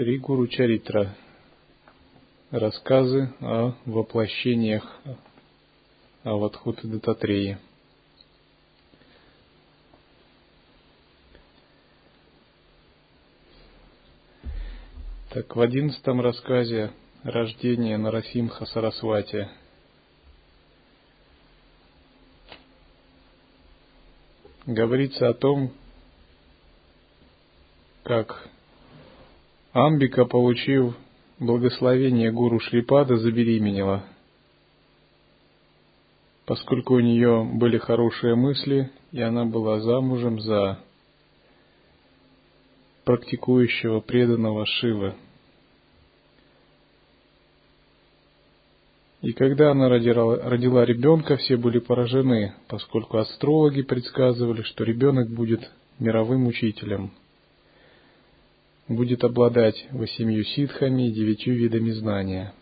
Шри Гуру Чаритра. Рассказы о воплощениях Аватхуты Дататреи. Так, в одиннадцатом рассказе рождение Нарасимха Сарасвати говорится о том, как Амбика, получив благословение гуру Шрипада, забеременела. Поскольку у нее были хорошие мысли, и она была замужем за практикующего преданного Шивы. И когда она родила, родила ребенка, все были поражены, поскольку астрологи предсказывали, что ребенок будет мировым учителем, будет обладать восемью ситхами и девятью видами знания.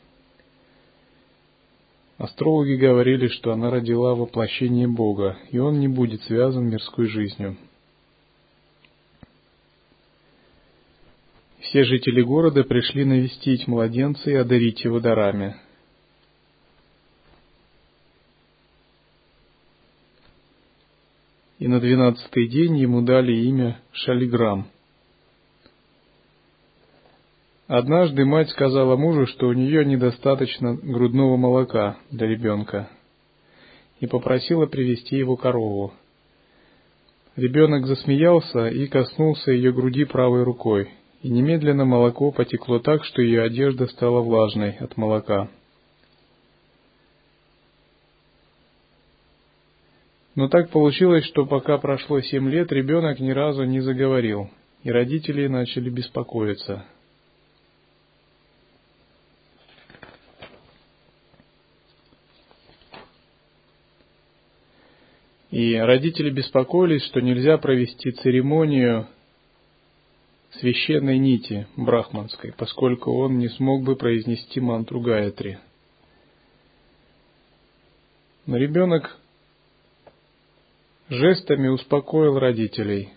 Астрологи говорили, что она родила воплощение Бога, и он не будет связан мирской жизнью. Все жители города пришли навестить младенца и одарить его дарами – и на двенадцатый день ему дали имя Шалиграм. Однажды мать сказала мужу, что у нее недостаточно грудного молока для ребенка, и попросила привести его корову. Ребенок засмеялся и коснулся ее груди правой рукой, и немедленно молоко потекло так, что ее одежда стала влажной от молока. Но так получилось, что пока прошло семь лет, ребенок ни разу не заговорил, и родители начали беспокоиться. И родители беспокоились, что нельзя провести церемонию священной нити брахманской, поскольку он не смог бы произнести мантру Гаятри. Но ребенок жестами успокоил родителей.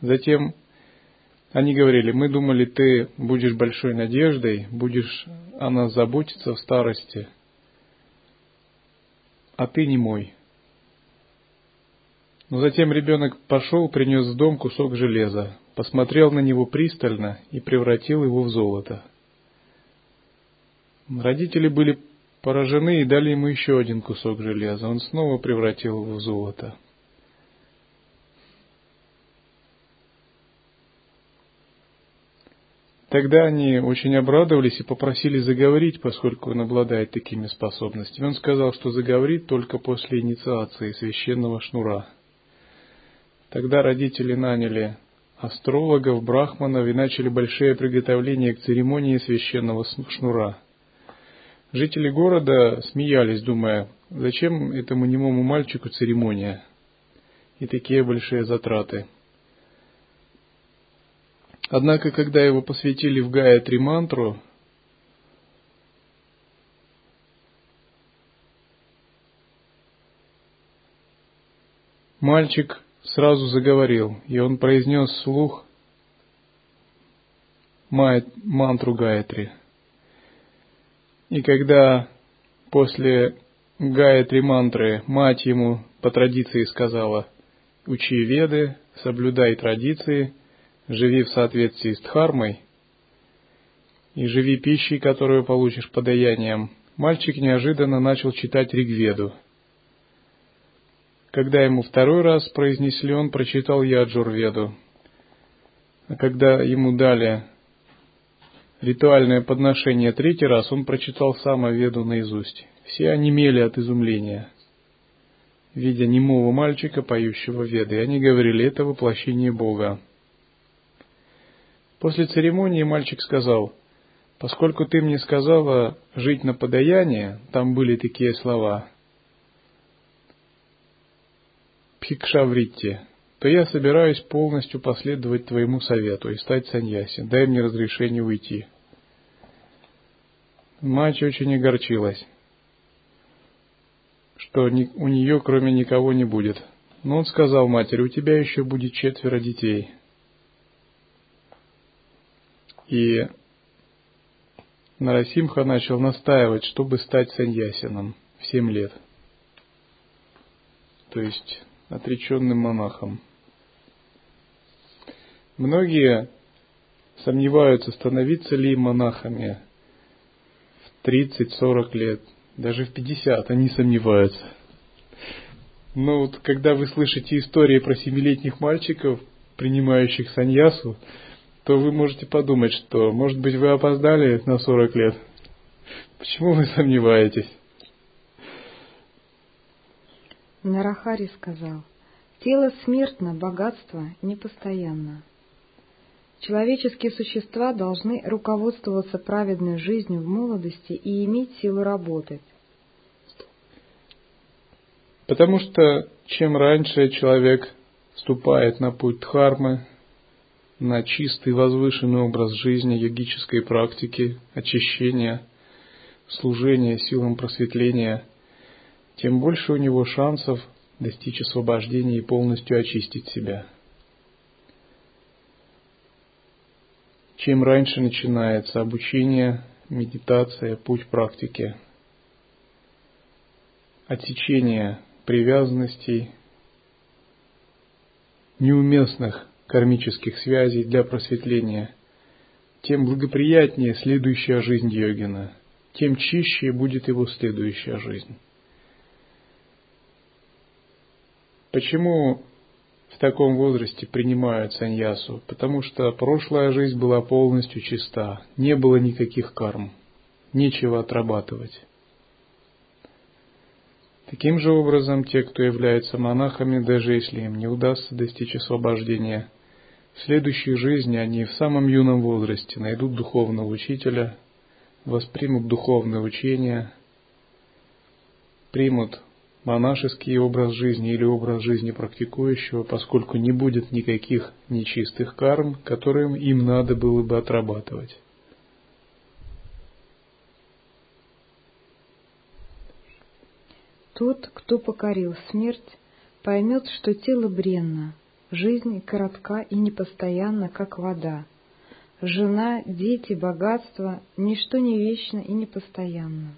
Затем они говорили, мы думали, ты будешь большой надеждой, будешь о нас заботиться в старости, а ты не мой. Но затем ребенок пошел, принес в дом кусок железа, посмотрел на него пристально и превратил его в золото. Родители были поражены и дали ему еще один кусок железа. Он снова превратил его в золото. Тогда они очень обрадовались и попросили заговорить, поскольку он обладает такими способностями. Он сказал, что заговорит только после инициации священного шнура. Тогда родители наняли астрологов, брахманов и начали большие приготовления к церемонии священного шнура. Жители города смеялись, думая, зачем этому немому мальчику церемония и такие большие затраты – Однако, когда его посвятили в Гаятри мантру, мальчик сразу заговорил, и он произнес слух мантру Гаятри. И когда после Гаятри мантры мать ему по традиции сказала «Учи веды, соблюдай традиции», живи в соответствии с дхармой и живи пищей, которую получишь подаянием, мальчик неожиданно начал читать Ригведу. Когда ему второй раз произнесли, он прочитал Яджурведу. А когда ему дали ритуальное подношение третий раз, он прочитал Самоведу наизусть. Все онемели от изумления, видя немого мальчика, поющего веды, и они говорили, это воплощение Бога. После церемонии мальчик сказал, «Поскольку ты мне сказала жить на подаяние, там были такие слова, Пхикшавритти, то я собираюсь полностью последовать твоему совету и стать саньяси. Дай мне разрешение уйти». Мать очень огорчилась, что у нее кроме никого не будет. Но он сказал матери, у тебя еще будет четверо детей – И Нарасимха начал настаивать, чтобы стать саньясином в семь лет. То есть отреченным монахом. Многие сомневаются, становиться ли монахами в 30-40 лет, даже в 50 они сомневаются. Но вот когда вы слышите истории про семилетних мальчиков, принимающих саньясу, то вы можете подумать, что, может быть, вы опоздали на 40 лет. Почему вы сомневаетесь? Нарахари сказал, тело смертно, богатство непостоянно. Человеческие существа должны руководствоваться праведной жизнью в молодости и иметь силу работать. Потому что чем раньше человек вступает на путь дхармы, на чистый возвышенный образ жизни, йогической практики, очищения, служения силам просветления, тем больше у него шансов достичь освобождения и полностью очистить себя. Чем раньше начинается обучение, медитация, путь практики, отсечение привязанностей, неуместных кармических связей для просветления, тем благоприятнее следующая жизнь йогина, тем чище будет его следующая жизнь. Почему в таком возрасте принимают саньясу? Потому что прошлая жизнь была полностью чиста, не было никаких карм, нечего отрабатывать. Таким же образом, те, кто являются монахами, даже если им не удастся достичь освобождения, в следующей жизни они в самом юном возрасте найдут духовного учителя, воспримут духовное учение, примут монашеский образ жизни или образ жизни практикующего, поскольку не будет никаких нечистых карм, которым им надо было бы отрабатывать. Тот, кто покорил смерть, поймет, что тело бренно, жизнь коротка и непостоянна, как вода. Жена, дети, богатство — ничто не вечно и непостоянно.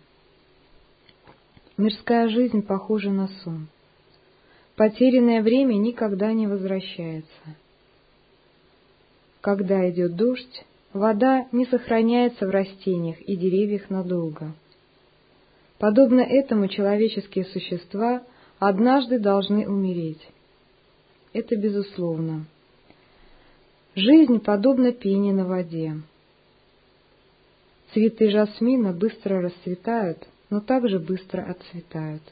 Мирская жизнь похожа на сон. Потерянное время никогда не возвращается. Когда идет дождь, вода не сохраняется в растениях и деревьях надолго. Подобно этому человеческие существа однажды должны умереть. Это безусловно. Жизнь подобна пене на воде. Цветы жасмина быстро расцветают, но также быстро отцветают.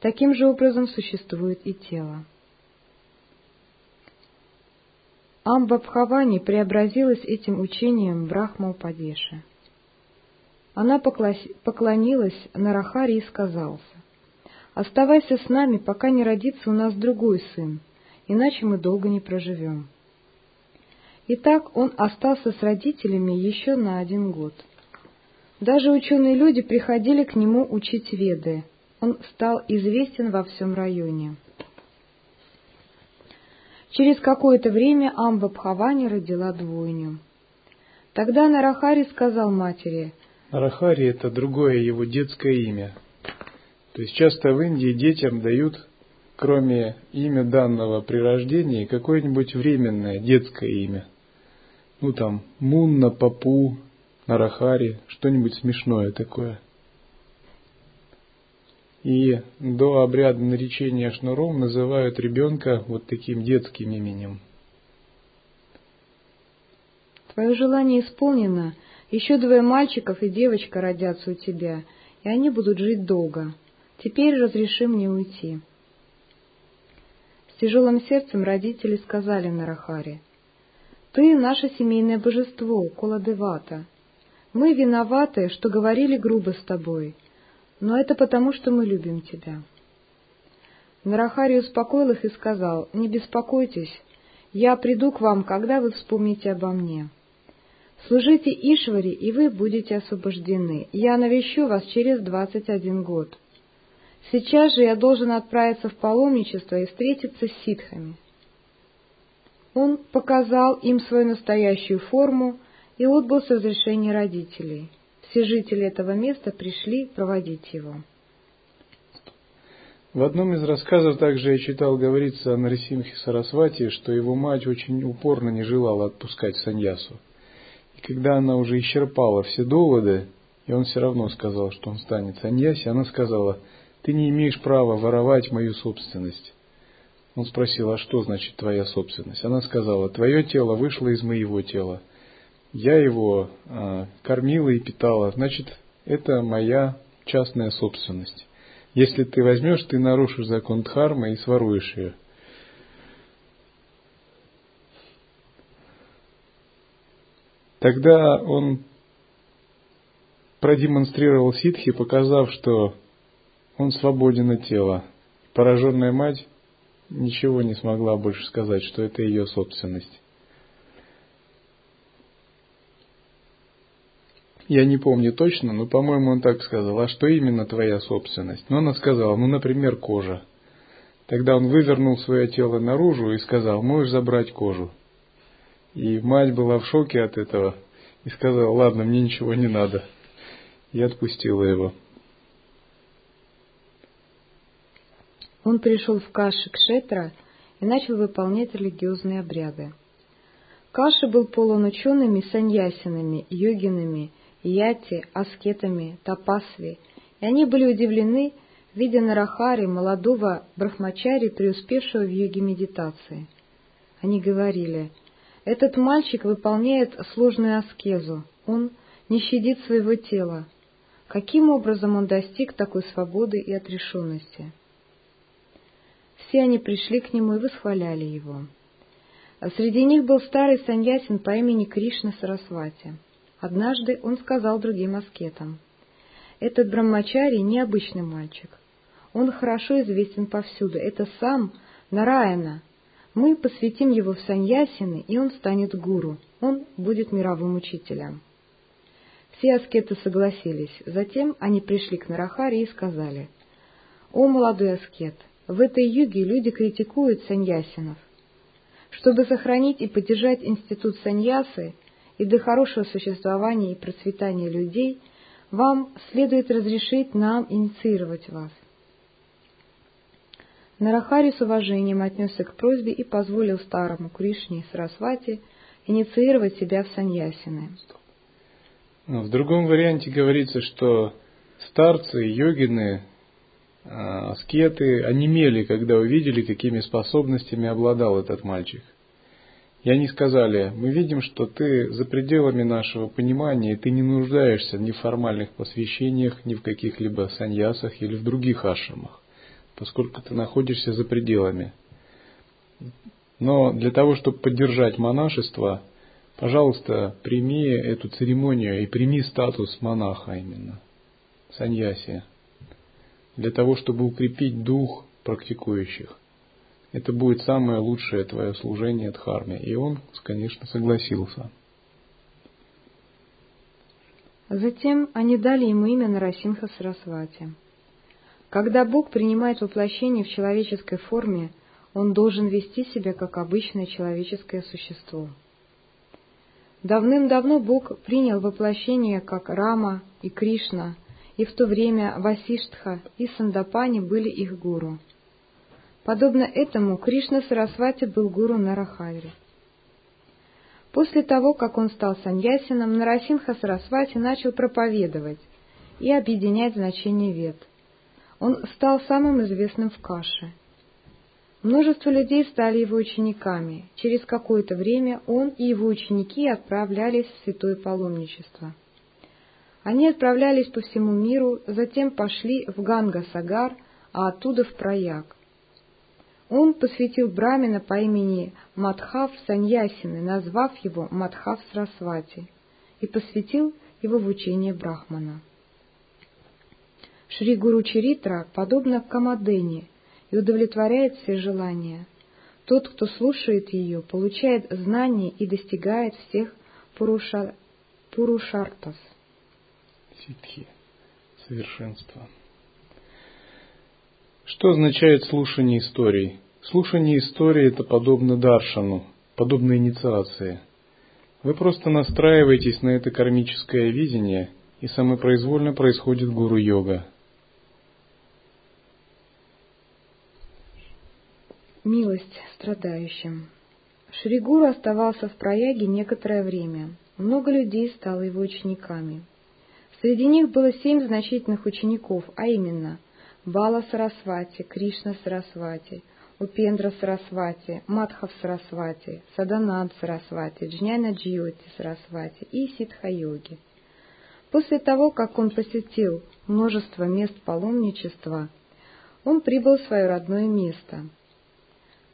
Таким же образом существует и тело. Амбабхавани преобразилась этим учением Брахма Упадеши. Она поклонилась Нарахаре и сказался, «Оставайся с нами, пока не родится у нас другой сын, иначе мы долго не проживем». Итак, он остался с родителями еще на один год. Даже ученые люди приходили к нему учить веды. Он стал известен во всем районе. Через какое-то время Амба Бхавани родила двойню. Тогда Нарахари сказал матери — Арахари – это другое его детское имя. То есть часто в Индии детям дают, кроме имя данного при рождении, какое-нибудь временное детское имя. Ну там Мунна, Папу, Нарахари, что-нибудь смешное такое. И до обряда наречения шнуром называют ребенка вот таким детским именем. Твое желание исполнено – еще двое мальчиков и девочка родятся у тебя, и они будут жить долго. Теперь разреши мне уйти. С тяжелым сердцем родители сказали Нарахаре, «Ты наше семейное божество, Куладевата. Мы виноваты, что говорили грубо с тобой, но это потому, что мы любим тебя». Нарахари успокоил их и сказал, «Не беспокойтесь, я приду к вам, когда вы вспомните обо мне». Служите Ишваре, и вы будете освобождены. Я навещу вас через двадцать один год. Сейчас же я должен отправиться в паломничество и встретиться с ситхами. Он показал им свою настоящую форму и отбыл с разрешения родителей. Все жители этого места пришли проводить его. В одном из рассказов также я читал, говорится о Нарисимхе Сарасвати, что его мать очень упорно не желала отпускать Саньясу. И когда она уже исчерпала все доводы, и он все равно сказал, что он станет Саньяси, она сказала, ты не имеешь права воровать мою собственность. Он спросил, а что значит твоя собственность? Она сказала, твое тело вышло из моего тела. Я его а, кормила и питала, значит, это моя частная собственность. Если ты возьмешь, ты нарушишь закон Дхармы и своруешь ее. Тогда он продемонстрировал ситхи, показав, что он свободен от тела. Пораженная мать ничего не смогла больше сказать, что это ее собственность. Я не помню точно, но, по-моему, он так сказал. А что именно твоя собственность? Ну, она сказала, ну, например, кожа. Тогда он вывернул свое тело наружу и сказал, можешь забрать кожу. И мать была в шоке от этого и сказала, ладно, мне ничего не надо. И отпустила его. Он пришел в Каши Кшетра и начал выполнять религиозные обряды. Каши был полон учеными саньясинами, йогинами яти, аскетами, тапасви, и они были удивлены, видя Нарахари, молодого брахмачари, преуспевшего в йоге медитации. Они говорили, этот мальчик выполняет сложную аскезу, он не щадит своего тела. Каким образом он достиг такой свободы и отрешенности? Все они пришли к нему и восхваляли его. Среди них был старый саньясин по имени Кришна Сарасвати. Однажды он сказал другим аскетам, «Этот Брамачари необычный мальчик. Он хорошо известен повсюду. Это сам Нараяна. Мы посвятим его в саньясины, и он станет гуру. Он будет мировым учителем». Все аскеты согласились. Затем они пришли к Нарахаре и сказали, «О, молодой аскет, в этой юге люди критикуют саньясинов. Чтобы сохранить и поддержать институт саньясы, и для хорошего существования и процветания людей вам следует разрешить нам инициировать вас. Нарахари с уважением отнесся к просьбе и позволил старому Кришне Сарасвати инициировать себя в саньясины. Ну, в другом варианте говорится, что старцы, йогины, а, аскеты онемели, когда увидели, какими способностями обладал этот мальчик. И они сказали, мы видим, что ты за пределами нашего понимания, и ты не нуждаешься ни в формальных посвящениях, ни в каких-либо саньясах или в других ашрамах, поскольку ты находишься за пределами. Но для того, чтобы поддержать монашество, пожалуйста, прими эту церемонию и прими статус монаха именно, саньяси, для того, чтобы укрепить дух практикующих это будет самое лучшее твое служение Дхарме. И он, конечно, согласился. Затем они дали ему имя Нарасимха Сарасвати. Когда Бог принимает воплощение в человеческой форме, он должен вести себя как обычное человеческое существо. Давным-давно Бог принял воплощение как Рама и Кришна, и в то время Васиштха и Сандапани были их гуру. Подобно этому Кришна Сарасвати был гуру Нарахари. После того, как он стал саньясином, Нарасимха Сарасвати начал проповедовать и объединять значение вет. Он стал самым известным в Каше. Множество людей стали его учениками. Через какое-то время он и его ученики отправлялись в святое паломничество. Они отправлялись по всему миру, затем пошли в Ганга-Сагар, а оттуда в Праяг. Он посвятил Брамина по имени Мадхав Саньясины, назвав его Мадхав Срасвати, и посвятил его в учение Брахмана. Шри Гуру Чаритра подобно Камадене и удовлетворяет все желания. Тот, кто слушает ее, получает знания и достигает всех пуруша... пурушартас. Ситхи, совершенство. Что означает слушание историй? Слушание истории – это подобно даршану, подобно инициации. Вы просто настраиваетесь на это кармическое видение, и самопроизвольно происходит гуру-йога. Милость страдающим. Шри Гуру оставался в Праяге некоторое время. Много людей стало его учениками. Среди них было семь значительных учеников, а именно Бала Сарасвати, Кришна Сарасвати, Упендра Сарасвати, Мадхав Сарасвати, Садананд Сарасвати, Джняна Джиоти Сарасвати и Ситха-йоги. После того, как он посетил множество мест паломничества, он прибыл в свое родное место –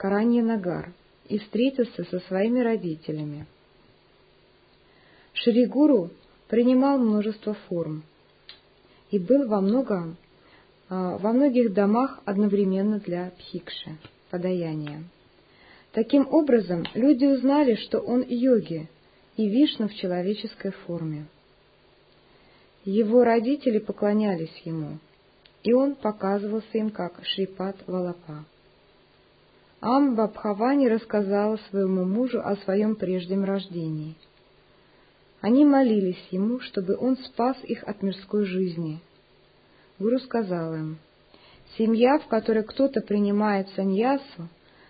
Каранья-Нагар и встретился со своими родителями. Шригуру принимал множество форм и был во, многом, во многих домах одновременно для пхикши, подаяния. Таким образом, люди узнали, что он йоги и Вишну в человеческой форме. Его родители поклонялись ему, и он показывался им как Шрипат Валапа. Амба Бхавани рассказала своему мужу о своем прежнем рождении. Они молились ему, чтобы он спас их от мирской жизни. Гуру сказал им, «Семья, в которой кто-то принимает саньясу,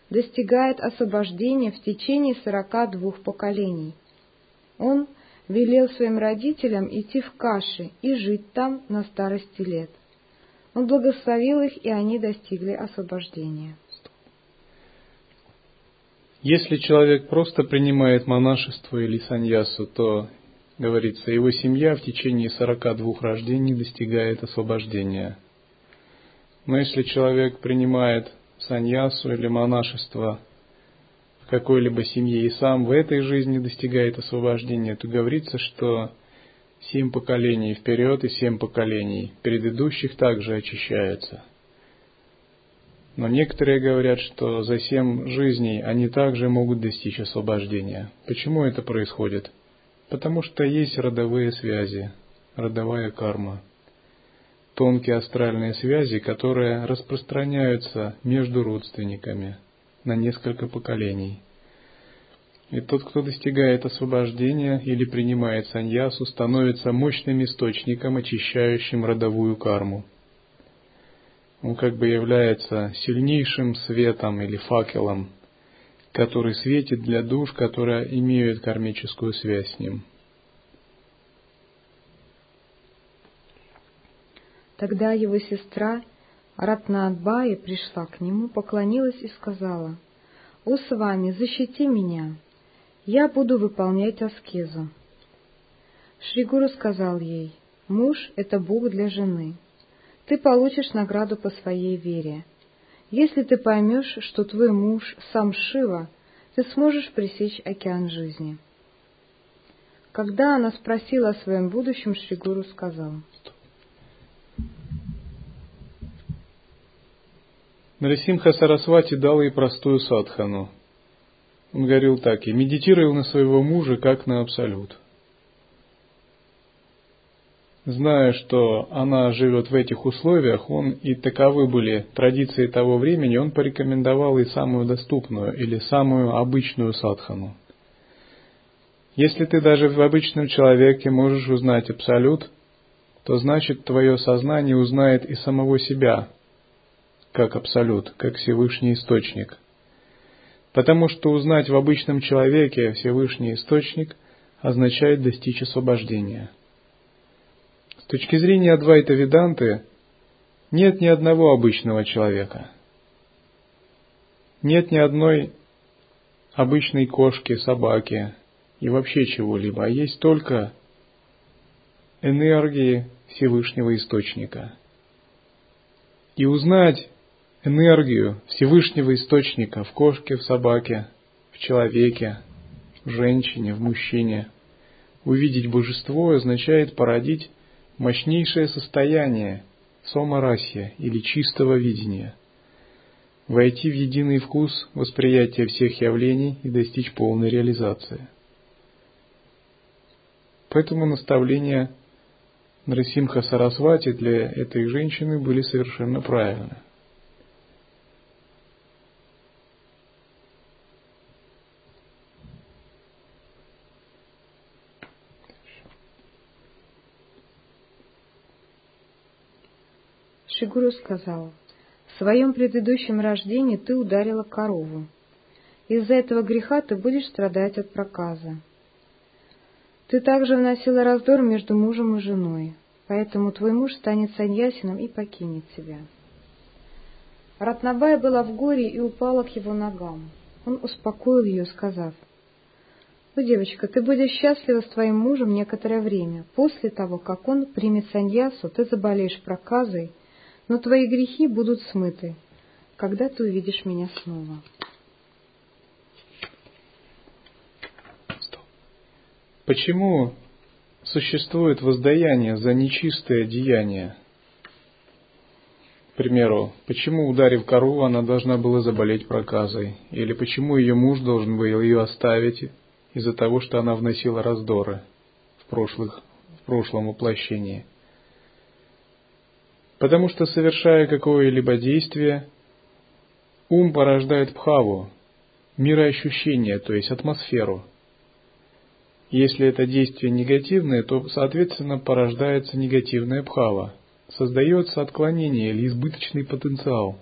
достигает освобождения в течение сорока двух поколений. Он велел своим родителям идти в Каши и жить там на старости лет. Он благословил их, и они достигли освобождения. Если человек просто принимает монашество или саньясу, то, говорится, его семья в течение 42 рождений достигает освобождения. Но если человек принимает саньясу или монашество в какой-либо семье и сам в этой жизни достигает освобождения, то говорится, что семь поколений вперед и семь поколений предыдущих также очищаются – но некоторые говорят, что за семь жизней они также могут достичь освобождения. Почему это происходит? Потому что есть родовые связи, родовая карма. Тонкие астральные связи, которые распространяются между родственниками на несколько поколений. И тот, кто достигает освобождения или принимает саньясу, становится мощным источником, очищающим родовую карму – он как бы является сильнейшим светом или факелом, который светит для душ, которые имеют кармическую связь с ним. Тогда его сестра Ратнаадбаи пришла к нему, поклонилась и сказала, «О, с вами, защити меня, я буду выполнять аскезу». Шригуру сказал ей, «Муж — это Бог для жены, ты получишь награду по своей вере. Если ты поймешь, что твой муж сам Шива, ты сможешь пресечь океан жизни. Когда она спросила о своем будущем, Шригуру сказал. Нарисимха Сарасвати дал ей простую садхану. Он говорил так, и медитировал на своего мужа, как на абсолют зная, что она живет в этих условиях, он и таковы были традиции того времени, он порекомендовал и самую доступную или самую обычную садхану. Если ты даже в обычном человеке можешь узнать абсолют, то значит твое сознание узнает и самого себя, как абсолют, как Всевышний Источник. Потому что узнать в обычном человеке Всевышний Источник означает достичь освобождения – с точки зрения Адвайта Веданты нет ни одного обычного человека. Нет ни одной обычной кошки, собаки и вообще чего-либо, а есть только энергии Всевышнего Источника. И узнать энергию Всевышнего Источника в кошке, в собаке, в человеке, в женщине, в мужчине, увидеть божество означает породить мощнейшее состояние сомарасья или чистого видения, войти в единый вкус восприятия всех явлений и достичь полной реализации. Поэтому наставления Нарасимха Сарасвати для этой женщины были совершенно правильны. Шигуру сказал, «В своем предыдущем рождении ты ударила корову. Из-за этого греха ты будешь страдать от проказа. Ты также вносила раздор между мужем и женой, поэтому твой муж станет саньясином и покинет тебя». Ратнабая была в горе и упала к его ногам. Он успокоил ее, сказав, «Ну, девочка, ты будешь счастлива с твоим мужем некоторое время. После того, как он примет саньясу, ты заболеешь проказой, но твои грехи будут смыты, когда ты увидишь меня снова». Почему существует воздаяние за нечистое деяние? К примеру, почему, ударив корову, она должна была заболеть проказой? Или почему ее муж должен был ее оставить из-за того, что она вносила раздоры в, прошлых, в прошлом воплощении? Потому что, совершая какое-либо действие, ум порождает пхаву, мироощущение, то есть атмосферу. Если это действие негативное, то, соответственно, порождается негативная пхава – создается отклонение или избыточный потенциал.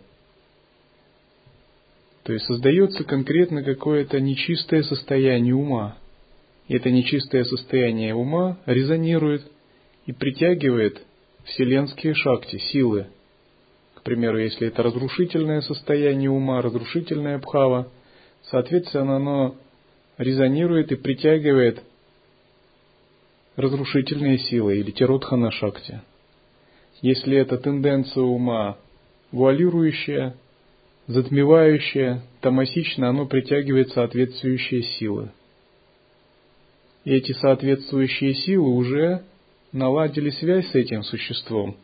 То есть создается конкретно какое-то нечистое состояние ума. И это нечистое состояние ума резонирует и притягивает вселенские шакти, силы. К примеру, если это разрушительное состояние ума, разрушительная бхава, соответственно, оно резонирует и притягивает разрушительные силы или тиротхана шакти если это тенденция ума вуалирующая, затмевающая, томасично оно притягивает соответствующие силы. И эти соответствующие силы уже наладили связь с этим существом.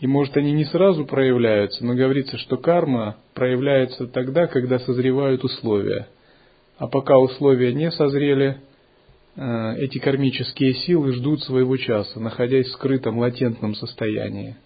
И может они не сразу проявляются, но говорится, что карма проявляется тогда, когда созревают условия. А пока условия не созрели, Э, эти кармические силы ждут своего часа, находясь в скрытом латентном состоянии.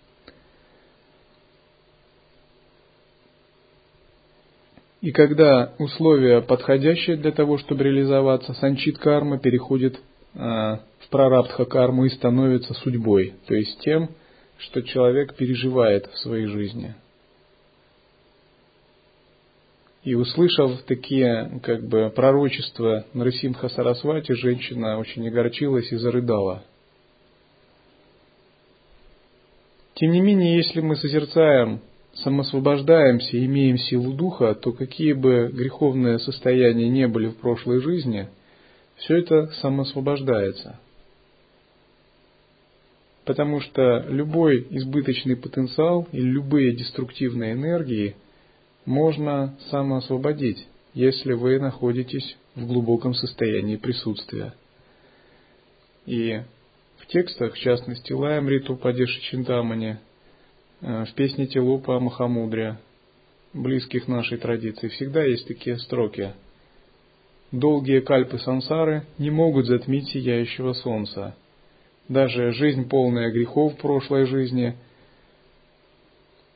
И когда условия подходящие для того, чтобы реализоваться, санчит карма переходит в прарабдха карму и становится судьбой, то есть тем, что человек переживает в своей жизни – и услышав такие как бы пророчества Нарасимха Сарасвати, женщина очень огорчилась и зарыдала. Тем не менее, если мы созерцаем, самосвобождаемся, имеем силу духа, то какие бы греховные состояния не были в прошлой жизни, все это самосвобождается. Потому что любой избыточный потенциал или любые деструктивные энергии – можно самоосвободить, если вы находитесь в глубоком состоянии присутствия. И в текстах, в частности, Лаем Риту Падеши Чинтамани, э, в песне Телупа Махамудрия, близких нашей традиции, всегда есть такие строки. Долгие кальпы сансары не могут затмить сияющего солнца. Даже жизнь, полная грехов прошлой жизни –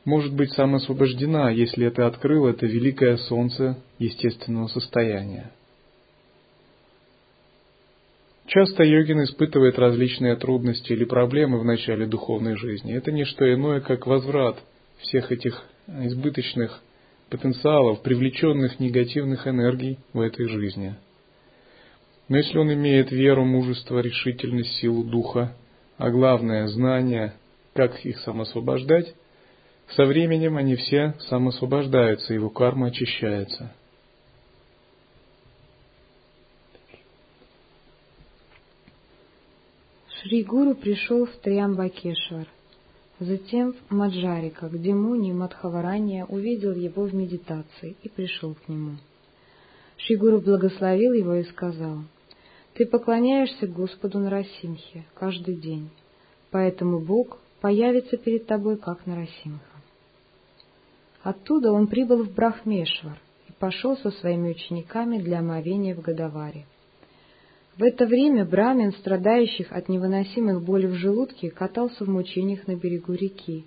может быть самоосвобождена, если это открыл это великое солнце естественного состояния. Часто йогин испытывает различные трудности или проблемы в начале духовной жизни. Это не что иное, как возврат всех этих избыточных потенциалов, привлеченных негативных энергий в этой жизни. Но если он имеет веру, мужество, решительность, силу духа, а главное знание, как их самосвобождать, со временем они все самосвобождаются, его карма очищается. Шри Гуру пришел в Триамбакешвар, затем в Маджарика, где Муни Мадхаварания увидел его в медитации и пришел к нему. Шри Гуру благословил его и сказал, «Ты поклоняешься Господу Нарасимхе каждый день, поэтому Бог появится перед тобой как Нарасимха. Оттуда он прибыл в Брахмешвар и пошел со своими учениками для омовения в Гадаваре. В это время Брамин, страдающих от невыносимых болей в желудке, катался в мучениях на берегу реки,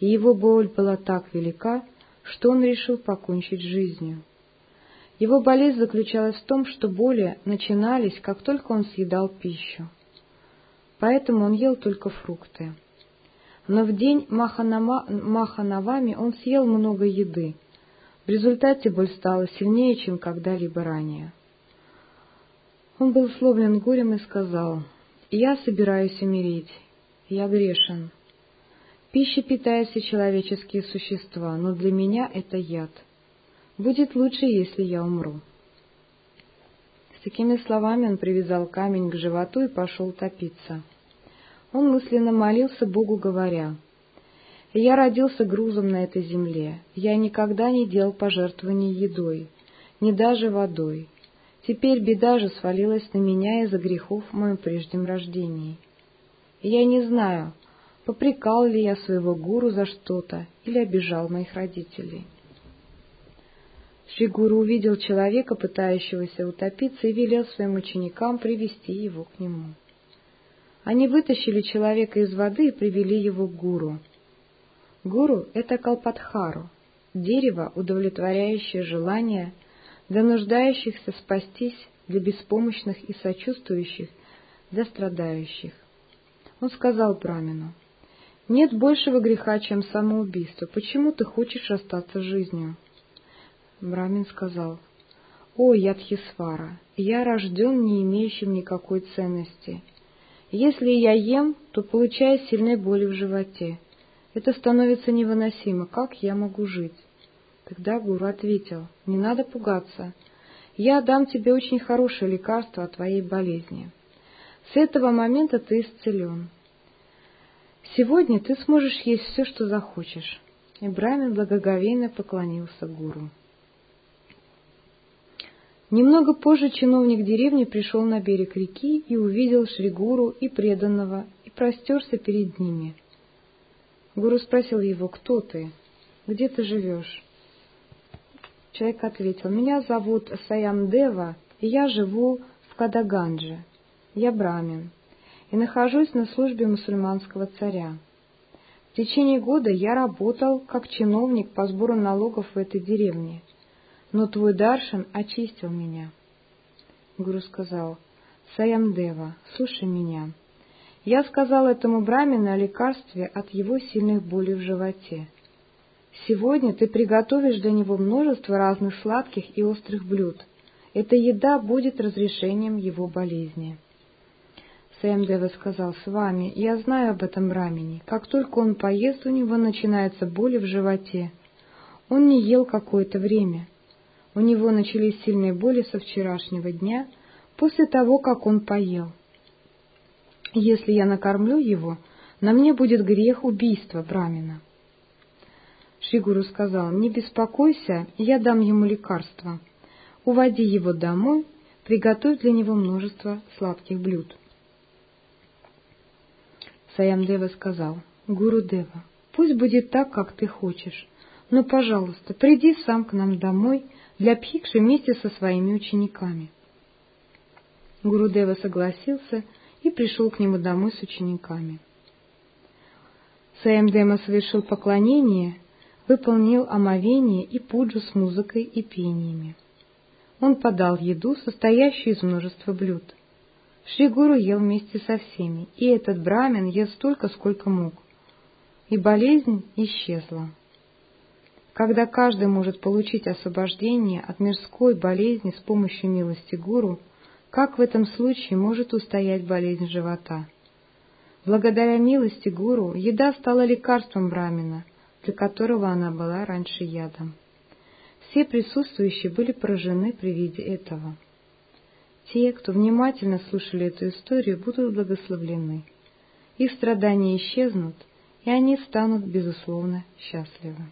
и его боль была так велика, что он решил покончить жизнью. Его болезнь заключалась в том, что боли начинались, как только он съедал пищу. Поэтому он ел только фрукты. но в день Маханавами он съел много еды. В результате боль стала сильнее, чем когда-либо ранее. Он был сломлен горем и сказал, «Я собираюсь умереть, я грешен. Пища питает все человеческие существа, но для меня это яд. Будет лучше, если я умру». С такими словами он привязал камень к животу и пошел топиться. Он мысленно молился Богу, говоря, «Я родился грузом на этой земле, я никогда не делал пожертвований едой, ни даже водой. Теперь беда же свалилась на меня из-за грехов в моем прежнем рождении. Я не знаю, попрекал ли я своего гуру за что-то или обижал моих родителей». Шри Гуру увидел человека, пытающегося утопиться, и велел своим ученикам привести его к нему. Они вытащили человека из воды и привели его к гуру. Гуру — это Калпатхару, дерево, удовлетворяющее желания для нуждающихся спастись, для беспомощных и сочувствующих, для страдающих. Он сказал Брамину, «Нет большего греха, чем самоубийство. Почему ты хочешь остаться жизнью?» Брамин сказал, «О, Ядхисвара, я рожден не имеющим никакой ценности. Если я ем, то получаю сильные боли в животе. Это становится невыносимо. Как я могу жить?» Тогда гуру ответил, «Не надо пугаться. Я дам тебе очень хорошее лекарство от твоей болезни. С этого момента ты исцелен. Сегодня ты сможешь есть все, что захочешь». И Брамин благоговейно поклонился гуру. Немного позже чиновник деревни пришел на берег реки и увидел Шригуру и преданного, и простерся перед ними. Гуру спросил его, кто ты, где ты живешь? Человек ответил, меня зовут Саямдева, и я живу в Кадагандже. Я брамин и нахожусь на службе мусульманского царя. В течение года я работал как чиновник по сбору налогов в этой деревне — но твой даршан очистил меня. Гуру сказал, Саямдева, слушай меня. Я сказал этому брамину о лекарстве от его сильных болей в животе. Сегодня ты приготовишь для него множество разных сладких и острых блюд. Эта еда будет разрешением его болезни. Саямдева сказал, с вами, я знаю об этом брамине. Как только он поест, у него начинается боли в животе. Он не ел какое-то время. У него начались сильные боли со вчерашнего дня, после того, как он поел. Если я накормлю его, на мне будет грех убийства Брамина. Шигуру сказал, не беспокойся, я дам ему лекарство. Уводи его домой, приготовь для него множество сладких блюд. Саямдева сказал, Гуру Дева, пусть будет так, как ты хочешь, но, пожалуйста, приди сам к нам домой для Пхикши вместе со своими учениками. Гурудева согласился и пришел к нему домой с учениками. Саемдема совершил поклонение, выполнил омовение и пуджу с музыкой и пениями. Он подал еду, состоящую из множества блюд. Шригуру ел вместе со всеми, и этот брамин ел столько, сколько мог. И болезнь исчезла когда каждый может получить освобождение от мирской болезни с помощью милости гуру, как в этом случае может устоять болезнь живота? Благодаря милости гуру еда стала лекарством брамина, для которого она была раньше ядом. Все присутствующие были поражены при виде этого. Те, кто внимательно слушали эту историю, будут благословлены. Их страдания исчезнут, и они станут, безусловно, счастливы.